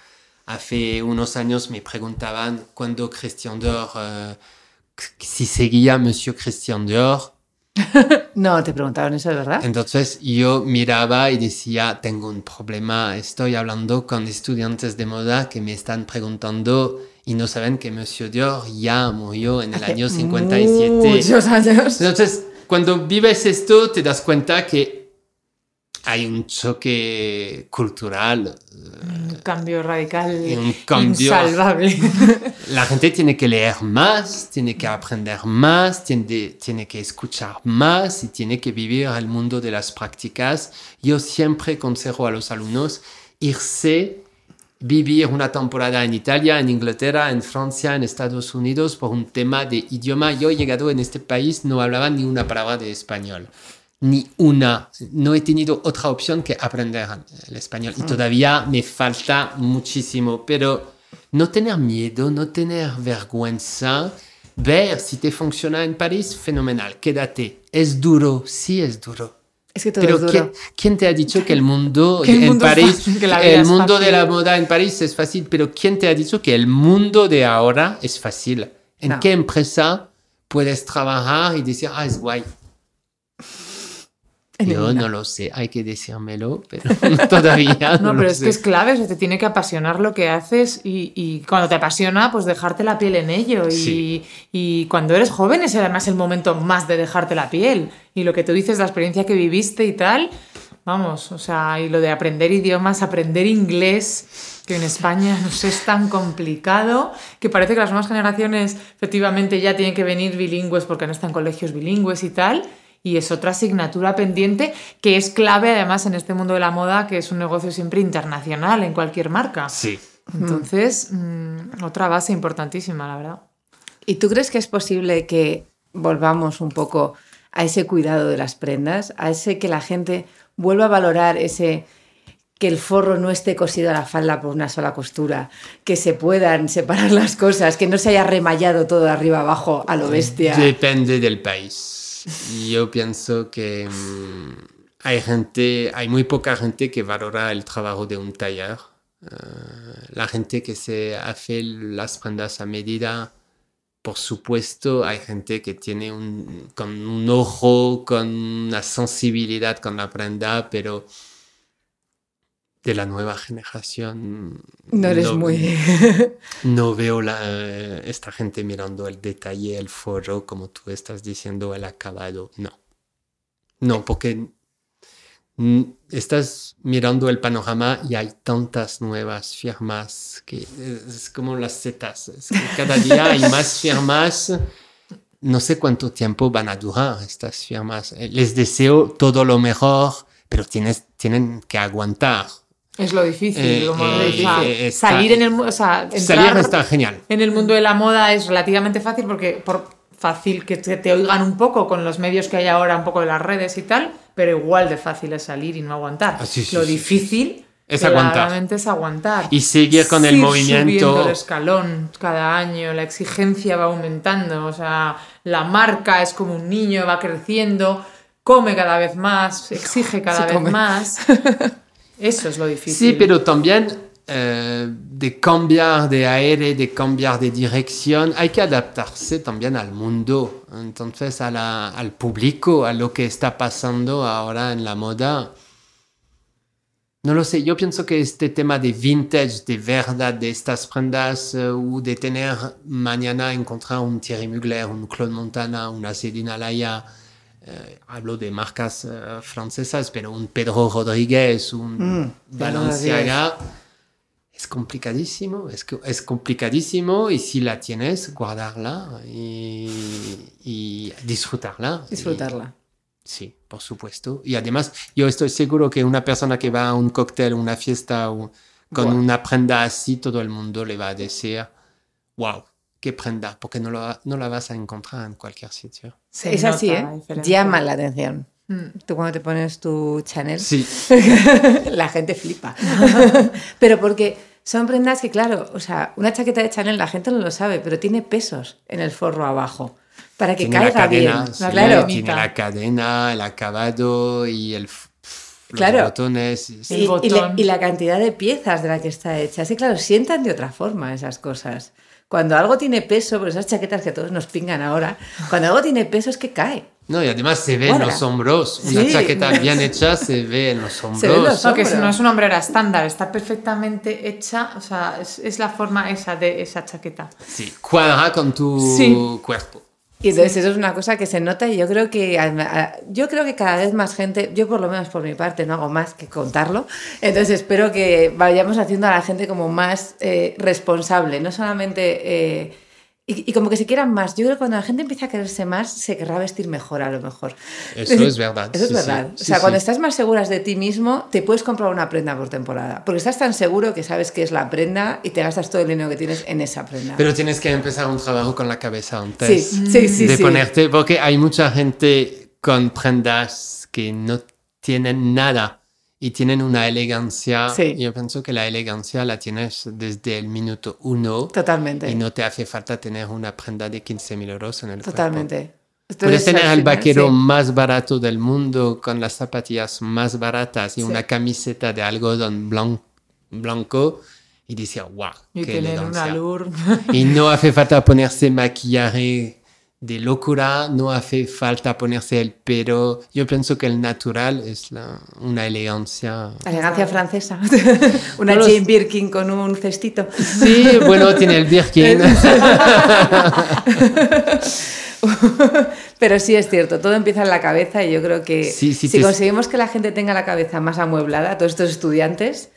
hace unos años me preguntaban cuándo Christian Dior, eh, si seguía Monsieur Christian Dior, No, te preguntaban eso, ¿verdad? entonces yo miraba y decía, tengo un problema, estoy hablando con estudiantes de moda que me están preguntando y no saben que Monsieur Dior ya murió en el Hace año 57. Muchos años. Entonces, cuando vives esto, te das cuenta que hay un choque cultural. Un cambio radical. Un cambio. Insalvable. La gente tiene que leer más, tiene que aprender más, tiene, tiene que escuchar más y tiene que vivir el mundo de las prácticas. Yo siempre consejo a los alumnos irse, vivir una temporada en Italia, en Inglaterra, en Francia, en Estados Unidos por un tema de idioma. Yo he llegado en este país, no hablaba ni una palabra de español. Ni una. No he tenido otra opción que aprender el español. Y todavía me falta muchísimo. Pero no tener miedo, no tener vergüenza, ver si te funciona en París, fenomenal, quédate. Es duro, sí es duro. Es que todo Pero es duro. ¿quién, quién te ha dicho que el mundo el en mundo París, fácil, el mundo de la moda en París es fácil? Pero ¿quién te ha dicho que el mundo de ahora es fácil? ¿En No. qué empresa puedes trabajar y decir, ah, es guay? Yo no lo sé, hay que decírmelo, pero todavía no, No, lo pero es sé. que es clave, o sea, te tiene que apasionar lo que haces y, y cuando te apasiona, pues dejarte la piel en ello. Y, Sí. y cuando eres joven es además el momento más de dejarte la piel. Y lo que tú dices, la experiencia que viviste y tal, vamos, o sea, y lo de aprender idiomas, aprender inglés, que en España no sé, es tan complicado, que parece que las nuevas generaciones efectivamente ya tienen que venir bilingües porque no están en colegios bilingües y tal. Y es otra asignatura pendiente que es clave además en este mundo de la moda, que es un negocio siempre internacional en cualquier marca. Sí. Entonces, mm, otra base importantísima, la verdad. ¿Y tú crees que es posible que volvamos un poco a ese cuidado de las prendas, a ese que la gente vuelva a valorar ese que el forro no esté cosido a la falda por una sola costura, que se puedan separar las cosas, que no se haya remallado todo de arriba abajo a lo bestia? Depende del país. Yo pienso que mm, hay gente, hay muy poca gente que valora el trabajo de un taller. Eh, la gente que se hace las prendas a medida, por supuesto, hay gente que tiene un, con un ojo, con una sensibilidad con la prenda, pero de la nueva generación. No eres muy... No veo la, esta gente mirando el detalle, el forro, como tú estás diciendo, el acabado. No. No, porque estás mirando el panorama y hay tantas nuevas firmas que es, como las setas. Es que cada día hay más firmas. No sé cuánto tiempo van a durar estas firmas. Les deseo todo lo mejor, pero tienes, tienen que aguantar. Es lo difícil. Eh, eh, eh, está- salir en el o sea, Salir está genial. en el mundo de la moda es relativamente fácil porque por fácil que te, te oigan un poco con los medios que hay ahora, un poco de las redes y tal, pero igual de fácil es salir y no aguantar. Ah, sí, sí, lo sí, difícil Es aguantar. claramente es aguantar. Y seguir con el movimiento. subiendo el escalón cada año, la exigencia va aumentando, o sea, la marca es como un niño, va creciendo, come cada vez más, exige cada Se vez come. más. Eso es lo difícil. Sí, pero también eh, de cambiar de aire, de cambiar de dirección, hay que adaptarse también al mundo, entonces a la- al público, a lo que está pasando ahora en la moda. No lo sé, yo pienso que este tema de vintage, de verdad, de estas prendas, eh, o de tener mañana encontrar un Thierry Mugler, un Claude Montana, una Céline Alaya, hablo de marcas eh, francesas, pero un Pedro Rodríguez, un Mm, Balenciaga, es complicadísimo, es, es complicadísimo y si la tienes, guardarla y, y disfrutarla. Y- Disfrutarla. sí, por supuesto. Y además, yo estoy seguro que una persona que va a un cóctel, una fiesta o con una prenda así, todo el mundo le va a decir, wow, qué prenda, porque no, lo, no la vas a encontrar en cualquier sitio. Se es así, ¿eh? la. Llama la atención. Mm. Tú cuando te pones tu Chanel, Sí, la gente flipa. pero porque son prendas que, claro, o sea, una chaqueta de Chanel la gente no lo sabe, pero tiene pesos en el forro abajo para que tiene la caiga cadena, bien. sí, la claro. tiene la cadena, el acabado y el, los Claro. botones. El Y, y la- y la cantidad de piezas de la que está hecha. Sí, claro, sientan de otra forma esas cosas. Cuando algo tiene peso, por esas chaquetas que a todos nos pingan ahora, cuando algo tiene peso es que cae. No, y además se ve en los hombros. Una Sí. chaqueta bien hecha se ve en los hombros. Se ve en los No, que no es una hombrera estándar, está perfectamente hecha, o sea, es, es la forma esa de esa chaqueta. Sí, cuadra con tu Sí. cuerpo. Y entonces eso es una cosa que se nota y yo creo que yo creo que cada vez más gente, yo por lo menos por mi parte no hago más que contarlo, entonces espero que vayamos haciendo a la gente como más eh, responsable, no solamente eh, y, y como que se quieran más. Yo creo que cuando la gente empieza a quererse más, se querrá vestir mejor a lo mejor. Eso es verdad. Eso es sí, verdad. sí. o sea, Sí, cuando estás más seguras de ti mismo, te puedes comprar una prenda por temporada. Porque estás tan seguro que sabes que es la prenda y te gastas todo el dinero que tienes en esa prenda. Pero tienes que empezar un trabajo con la cabeza antes. sí, sí. de ponerte, porque hay mucha gente con prendas que no tienen nada y tienen una elegancia. Sí. Yo pienso que la elegancia la tienes desde el minuto uno Totalmente. y no te hace falta tener una prenda de 15.000 euros en el cuerpo. Totalmente. Puedes Entonces, tener el vaquero sí. más barato del mundo con las zapatillas más baratas y Sí. una camiseta de algodón blan- blanco y decir, wow, Y qué una elegancia. Y no hace falta ponerse maquillaje de locura, no hace falta ponerse el pelo. Yo pienso que el natural es la- una elegancia. Elegancia francesa. Una No Jane. Birkin con un cestito. Sí, bueno, tiene el Birkin. Pero sí es cierto, todo empieza en la cabeza y yo creo que Sí, sí, si te- conseguimos que la gente tenga la cabeza más amueblada, todos estos estudiantes,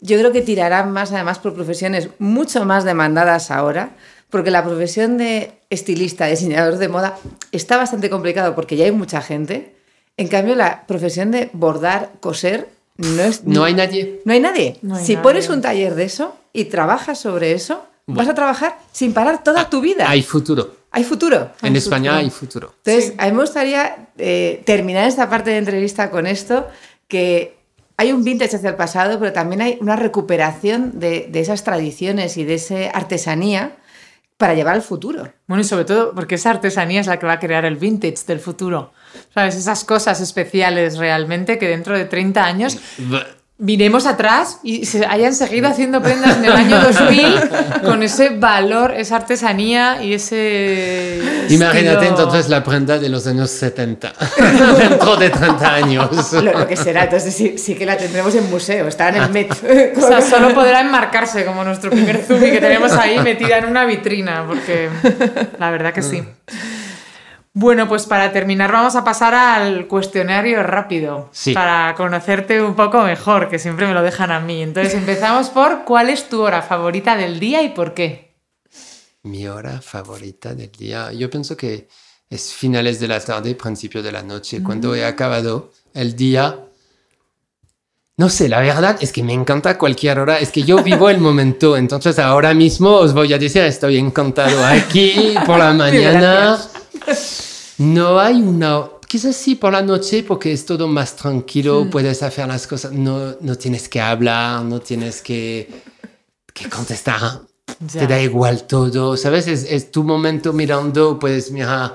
yo creo que tirarán más además por profesiones mucho más demandadas ahora, porque la profesión de estilista, diseñador de moda, está bastante complicado porque ya hay mucha gente. En cambio, la profesión de bordar, coser, no es... No hay nadie. No hay nadie. No hay si nadie. pones un taller de eso y trabajas sobre eso, vas a trabajar sin parar toda tu vida. Hay futuro. Hay futuro. En Hay España futuro. hay futuro. Entonces, Sí. a mí me gustaría eh, terminar esta parte de entrevista con esto, que hay un vintage hacia el pasado, pero también hay una recuperación de, de esas tradiciones y de esa artesanía para llevar al futuro. Bueno, y sobre todo porque esa artesanía es la que va a crear el vintage del futuro. ¿Sabes? Esas cosas especiales realmente que dentro de 30 años miremos atrás y se hayan seguido haciendo prendas en el año 2000 con ese valor, esa artesanía y ese. Imagínate estilo- entonces la prenda de los años 70, dentro de 30 años. Lo, lo que será, entonces sí, sí que la tendremos en museo, está en el Met. O sea, solo podrá enmarcarse como nuestro primer Zubi que tenemos ahí metida en una vitrina, porque la verdad que sí. Bueno, pues para terminar vamos a pasar al cuestionario rápido, Sí. para conocerte un poco mejor, que siempre me lo dejan a mí. Entonces empezamos por ¿cuál es tu hora favorita del día y por qué? Mi hora favorita del día, yo pienso que es finales de la tarde, principio de la noche, cuando he acabado el día. No sé, la verdad es que me encanta cualquier hora, es que yo vivo el momento, entonces ahora mismo os voy a decir, estoy encantado aquí por la mañana. No hay una, quizás sí por la noche porque es todo más tranquilo, puedes hacer las cosas, no, no tienes que hablar, no tienes que, que contestar Ya. te da igual todo, ¿sabes? Es, es tu momento mirando, puedes mirar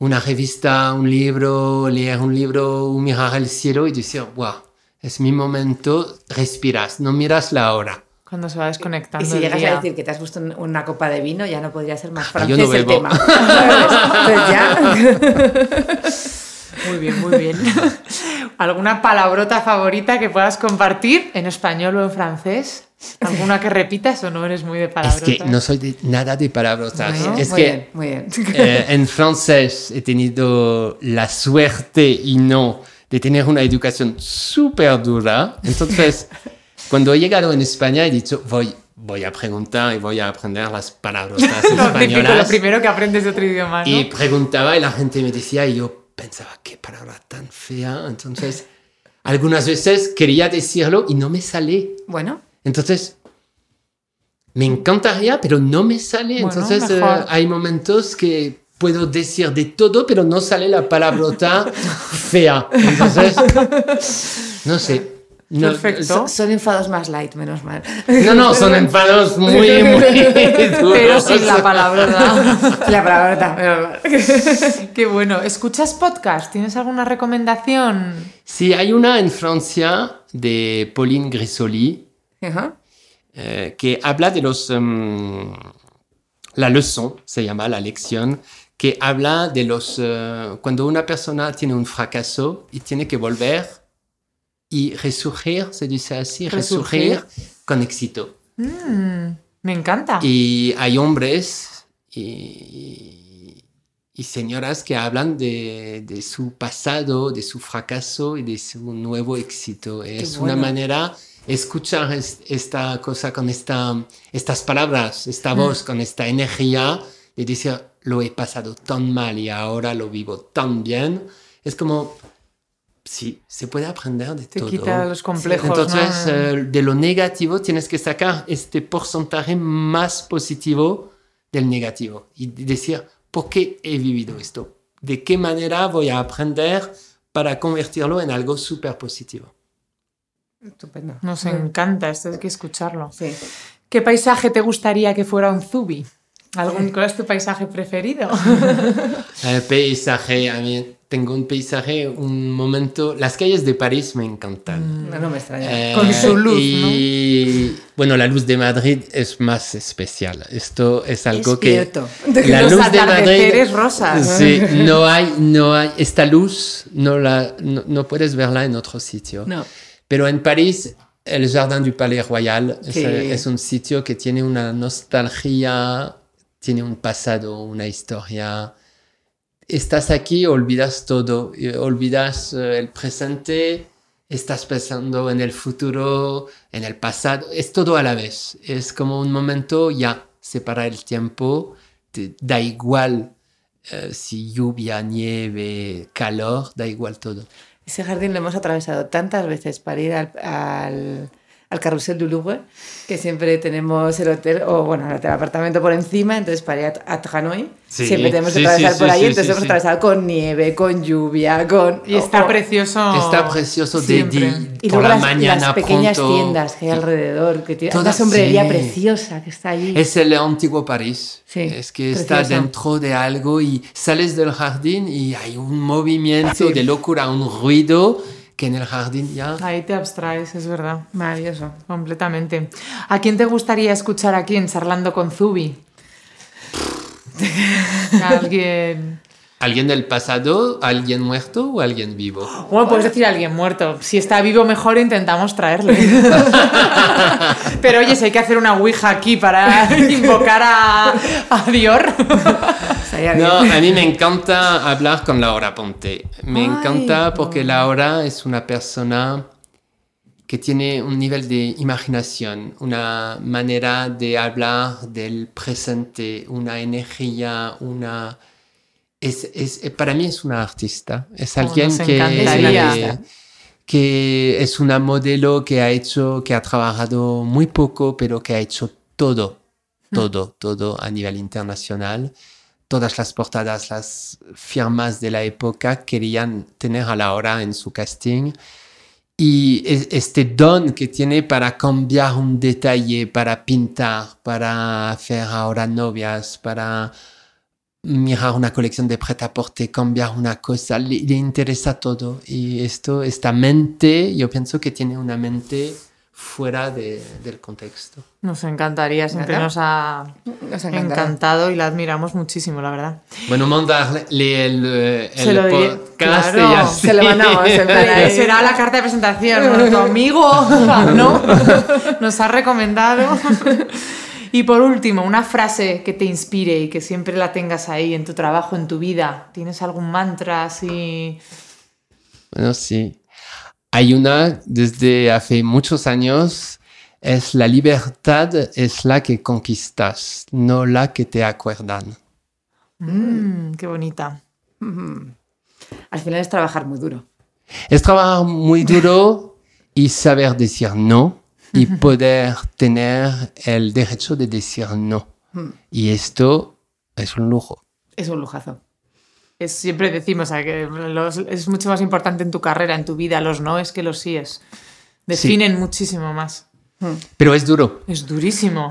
una revista, un libro, leer un libro, mirar el cielo y decir, wow, es mi momento, respiras, no miras la hora. Cuando se va desconectando. Y si el llegas día. a decir que te has puesto un- una copa de vino, ya no podría ser más Ah, francés yo no el tema. Entonces ya... Muy bien, muy bien. ¿Alguna palabrota favorita que puedas compartir en español o en francés? ¿Alguna que repitas o no eres muy de Es palabrotas? que no soy de, nada de palabrotas. Bueno, es muy que bien, muy bien. eh, en francés he tenido la suerte y no de tener una educación súper dura. Entonces, cuando he llegado en España he dicho, voy voy a preguntar y voy a aprender las palabras lo, típico, españolas. lo primero que aprendes de otro idioma. ¿no? Y preguntaba y la gente me decía y yo pensaba, qué palabra tan fea. Entonces, algunas veces quería decirlo y no me sale. Bueno, Entonces, me encantaría, pero no me sale. Bueno, Entonces, eh, hay momentos que puedo decir de todo, pero no sale la palabrota fea. Entonces, no sé. No, Perfecto. son, son enfados más light, menos mal. No, no, son enfados muy, muy Pero duros. sin la palabra. La palabra menos mal. Qué bueno. ¿Escuchas podcast? ¿Tienes alguna recomendación? Sí, hay una en Francia de Pauline Grisoli eh, que habla de los... em, la leçon, se llama la lección, que habla de los... eh, cuando una persona tiene un fracaso y tiene que volver y resurgir, se dice así, Resurgir. resurgir con éxito. Mm, me encanta. Y hay hombres y, y señoras que hablan de, de su pasado, de su fracaso y de su nuevo éxito. Es una manera escuchar es- esta cosa con esta, estas palabras, esta voz, con esta energía de decir, lo he pasado tan mal y ahora lo vivo tan bien. Es como, sí, se puede aprender de Te todo. quita los complejos. Entonces, ¿no? eh, de lo negativo tienes que sacar este porcentaje más positivo del negativo y decir, ¿por qué he vivido esto? ¿De qué manera voy a aprender para convertirlo en algo súper positivo? Estupendo. Nos encanta, esto hay que escucharlo. Sí. ¿Qué paisaje te gustaría que fuera un zubi? ¿Algún, ¿Cuál es tu paisaje preferido? El paisaje, a mí tengo un paisaje, un momento, las calles de París me encantan. No, no me extraña. Eh, Con su luz, y, bueno, la luz de Madrid es más especial. Esto es algo Es que... cierto. La Los luz de Madrid... rosas. Sí, no hay, no hay... Esta luz no, la, no, no puedes verla en otro sitio. No. Pero en París, el Jardin du Palais Royal es, Sí. es un sitio que tiene una nostalgia, tiene un pasado, una historia. Estás aquí, olvidas todo, eh, olvidas eh, el presente, estás pensando en el futuro, en el pasado, es todo a la vez. Es como un momento ya, separa el tiempo, te da igual eh, si lluvia, nieve, calor, da igual todo. Ese jardín lo hemos atravesado tantas veces para ir al, al, al carrusel du Louvre, que siempre tenemos el hotel, o bueno, el hotel apartamento por encima, entonces para ir a, a Hanoi, Sí, siempre tenemos que sí, atravesar sí, por sí, ahí, sí, entonces sí, hemos sí. atravesado con nieve, con lluvia, con... Y está o- precioso. Está precioso de, de- Y por luego la las, mañana las pequeñas pronto. tiendas que hay alrededor, que tiene una sombrería sí. preciosa que está allí. Es el antiguo París. Sí, es que está precioso. dentro de algo y sales del jardín y hay un movimiento Sí. de locura, un ruido que en el jardín ya... Ahí te abstraes, es verdad. Maravilloso. Completamente. ¿A quién te gustaría escuchar aquí en Charlando con Zubi? Alguien. ¿Alguien del pasado, alguien muerto o alguien vivo? Bueno, puedes decir alguien muerto. Si está vivo, mejor intentamos traerle. Pero oye, si hay que hacer una ouija aquí para invocar a, a Dior. Estaría No, a mí me encanta hablar con Laura Ponte. Me Ay, encanta porque Laura es una persona que tiene un nivel de imaginación, una manera de hablar del presente, una energía, una... Es, es- para mí es una artista, es Oh, alguien nos que, que es una modelo que ha hecho, que ha trabajado muy poco, pero que ha hecho todo, todo, todo a nivel internacional. Todas las portadas, las firmas de la época querían tener a Laura en su casting. Y es- este don que tiene para cambiar un detalle, para pintar, para hacer ahora novias, para mirar una colección de prêt-à-porter, cambiar una cosa, le, le interesa todo. Y esto, esta mente, yo pienso que tiene una mente fuera de- del contexto. Nos encantaría, siempre ¿Verdad? nos ha Nos ha encantado. y la admiramos muchísimo, la verdad. Bueno, mandarle el, eh, Se el lo diré, podcast claro. y Se lo mandamos. Será la carta de presentación. Nuestro amigo, ¿no? Nos ha recomendado. Y por último, una frase que te inspire y que siempre la tengas ahí en tu trabajo, en tu vida. ¿Tienes algún mantra así? Bueno, sí. Hay una desde hace muchos años es la libertad es la que conquistas, no la que te acuerdan. Mm, qué bonita. Al final es trabajar muy duro. Es trabajar muy duro y saber decir no y poder tener el derecho de decir no. Y esto es un lujo. Es un lujazo. Es, siempre decimos que los- es mucho más importante en tu carrera, en tu vida, los no es que los síes. Definen muchísimo más. Pero es duro. Es durísimo.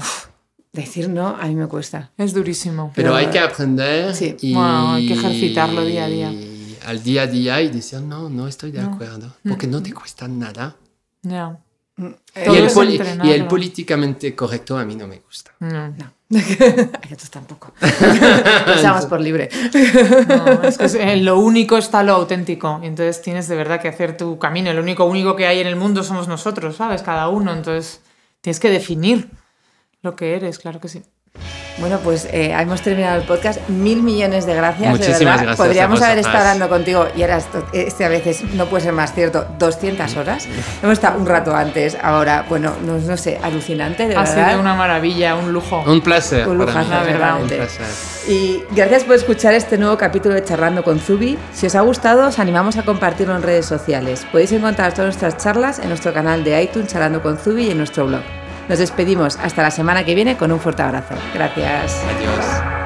Decir no a mí me cuesta. Es durísimo. Pero Pero- hay que aprender Sí. y hay que ejercitarlo día a día. al día a día y decir no, no estoy de acuerdo, porque no te cuesta nada. Ya. Eh, Y el, y el políticamente correcto a mí no me gusta. No. A nosotros tampoco. Pensamos por libre. No, es que es- en lo único está lo auténtico. Y entonces tienes de verdad que hacer tu camino. El único único que hay en el mundo somos nosotros, ¿sabes? Cada uno. Entonces tienes que definir lo que eres, claro que sí. Bueno, pues eh, hemos terminado el podcast. Mil millones de gracias. Muchísimas de verdad. gracias Podríamos haber estado hablando contigo y ahora esto, este a veces no puede ser más cierto, 200 horas. Hemos estado un rato antes, ahora, bueno, no, no sé, alucinante, de Ha verdad. sido una maravilla, un lujo. Un placer. Un mí. la verdad. Un placer. Y gracias por escuchar este nuevo capítulo de Charlando con Zubi. Si os ha gustado, os animamos a compartirlo en redes sociales. Podéis encontrar todas nuestras charlas en nuestro canal de iTunes Charlando con Zubi y en nuestro blog. Nos despedimos hasta la semana que viene con un fuerte abrazo. Gracias. Adiós.